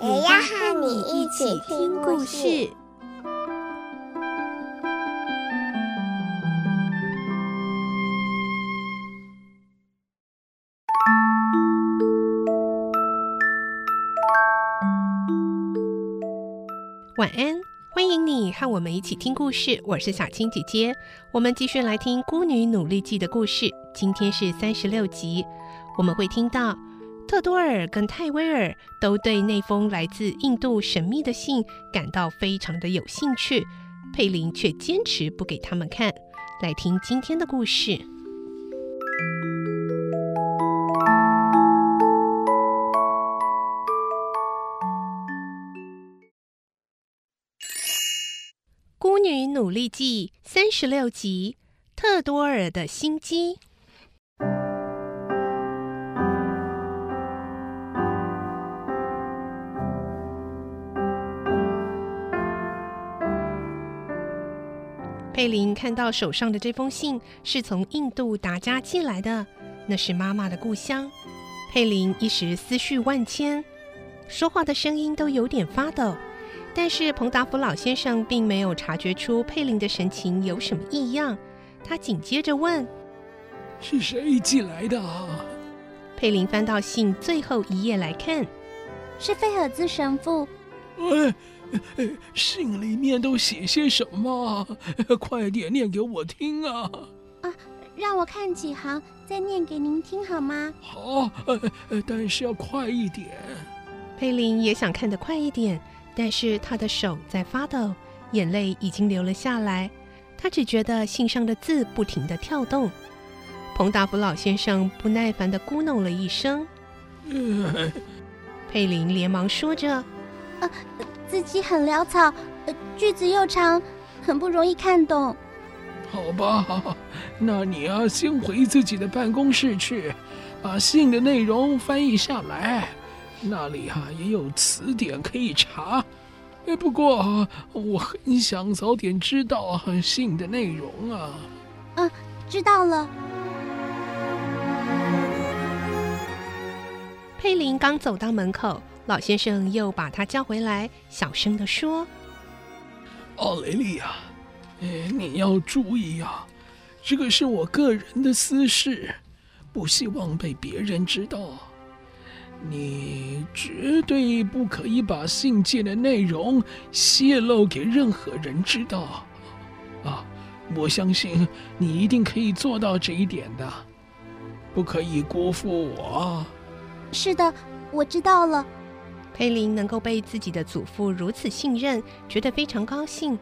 也要和你一起听故事。晚安，欢迎你和我们一起听故事。我是小青姐姐，我们继续来听《孤女努力记》的故事。今天是三十六集，我们会听到特多尔跟泰威尔都对那封来自印度神秘的信感到非常的有兴趣，佩林却坚持不给他们看。来听今天的故事。《孤女努力记》三十六集：特多尔的心机。佩林看到手上的这封信是从印度达加寄来的，那是妈妈的故乡。佩林一时思绪万千，说话的声音都有点发抖。但是彭达福老先生并没有察觉出佩林的神情有什么异样，他紧接着问：“是谁寄来的？”佩林翻到信最后一页来看，是菲尔兹神父。哎，信里面都写些什么？快点念给我听啊！啊，让我看几行，再念给您听好吗？好，但是要快一点。佩林也想看得快一点。但是他的手在发抖，眼泪已经流了下来。他只觉得信上的字不停地跳动。彭达福老先生不耐烦地咕哝了一声。嗯、佩林连忙说着：“呃，字迹很潦草，句子又长，很不容易看懂。”好吧，那你啊，先回自己的办公室去，把信的内容翻译下来。那里啊也有词典可以查，哎，不过我很想早点知道信的内容啊。嗯，知道了。佩林刚走到门口，老先生又把他叫回来，小声地说：“奥雷利亚，哎，你要注意啊，这个是我个人的私事，不希望被别人知道。”你绝对不可以把信件的内容泄露给任何人知道，啊！我相信你一定可以做到这一点的，不可以辜负我。是的，我知道了。佩林能够被自己的祖父如此信任，觉得非常高兴。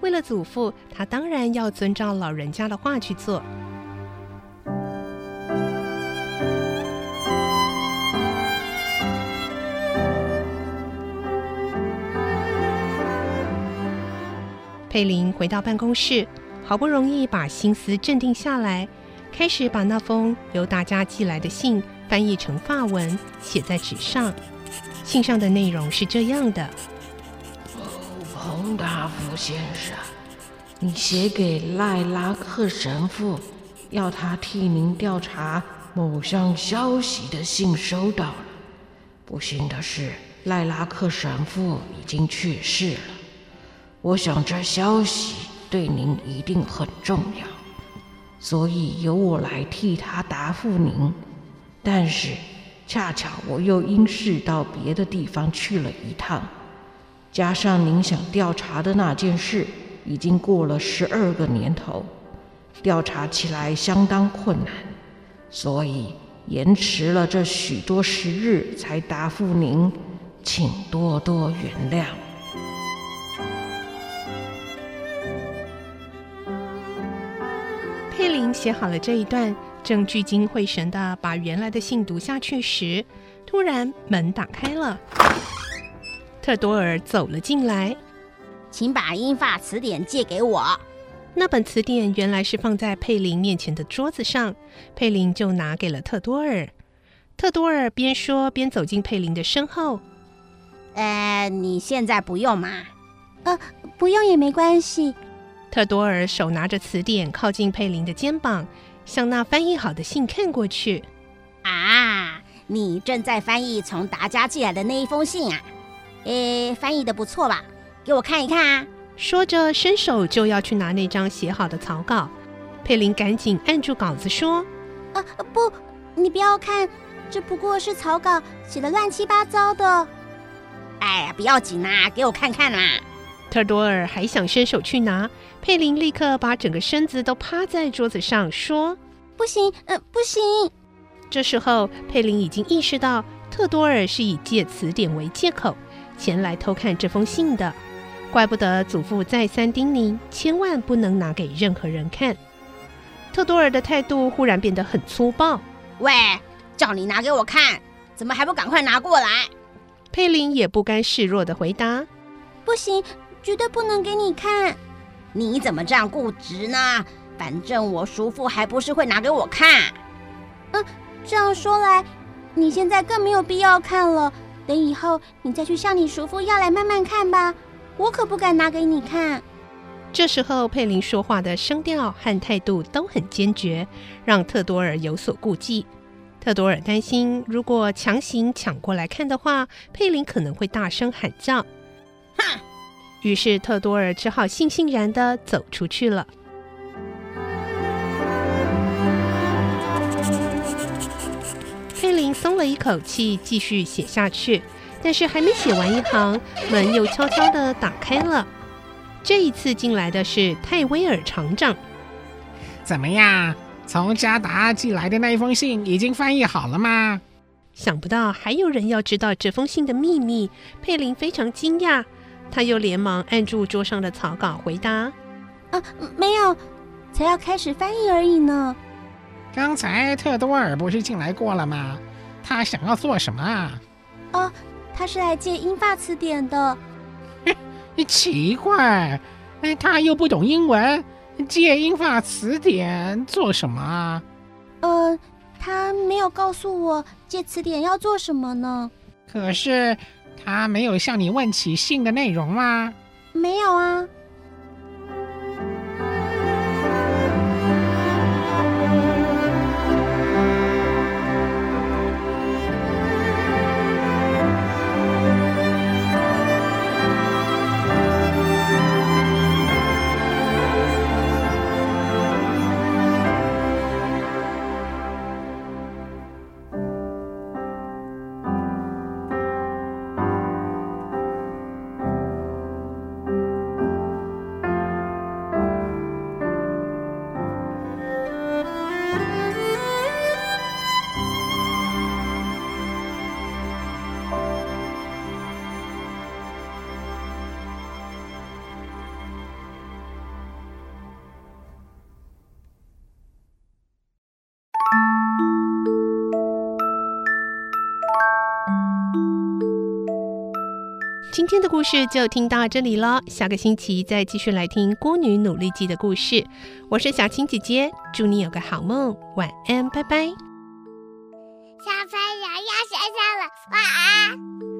为了祖父，他当然要遵照老人家的话去做。佩林回到办公室，好不容易把心思镇定下来，开始把那封由大家寄来的信翻译成法文，写在纸上。信上的内容是这样的：“哦，彭达福先生，你写给赖拉克神父，要他替您调查某项消息的信收到了。不幸的是，赖拉克神父已经去世了。”我想这消息对您一定很重要，所以由我来替他答复您。但是恰巧我又因事到别的地方去了一趟，加上您想调查的那件事已经过了十二个年头，调查起来相当困难，所以延迟了这许多时日才答复您，请多多原谅。佩林写好了这一段，正聚精会神地把原来的信读下去时，突然门打开了。特多尔走了进来，请把英法词典借给我。那本词典原来是放在佩林面前的桌子上，佩林就拿给了特多尔。特多尔边说边走进佩林的身后。呃，你现在不用嘛？呃，不用也没关系。特多尔手拿着词典，靠近佩林的肩膀，向那翻译好的信看过去。啊，你正在翻译从达家寄来的那一封信啊？诶，翻译的不错吧？给我看一看啊！说着，伸手就要去拿那张写好的草稿。佩林赶紧按住稿子说：“啊，不，你不要看，这不过是草稿，写的乱七八糟的。”哎呀，不要紧呐，给我看看嘛！特多尔还想伸手去拿，佩林立刻把整个身子都趴在桌子上说：“不行，呃，不行。”这时候，佩林已经意识到特多尔是以借词典为借口前来偷看这封信的。怪不得祖父再三叮咛，千万不能拿给任何人看。特多尔的态度忽然变得很粗暴。喂，叫你拿给我看，怎么还不赶快拿过来？佩林也不甘示弱地回答：“不行，绝对不能给你看。你怎么这样固执呢？反正我叔父还不是会拿给我看。嗯，这样说来，你现在更没有必要看了。等以后你再去向你叔父要来慢慢看吧。”我可不敢拿给你看。这时候，佩林说话的声调和态度都很坚决，让特多尔有所顾忌。特多尔担心，如果强行抢过来看的话，佩林可能会大声喊叫。哼！于是，特多尔只好悻悻然地走出去了。佩林松了一口气，继续写下去。但是还没写完一行，门又悄悄地打开了。这一次进来的是泰威尔厂长。怎么样？从加达寄来的那一封信已经翻译好了吗？想不到还有人要知道这封信的秘密。佩林非常惊讶，他又连忙按住桌上的草稿回答：“啊，没有，才要开始翻译而已呢。”刚才特多尔不是进来过了吗？他想要做什么啊？哦。他是来借英法词典的。奇怪，他又不懂英文，借英法词典做什么啊？呃，他没有告诉我借词典要做什么呢。可是他没有向你问起信的内容吗？没有啊。今天的故事就听到这里了，下个星期再继续来听《孤女努力记》的故事。我是小青姐姐，祝你有个好梦，晚安，拜拜。小朋友要睡觉了，晚安。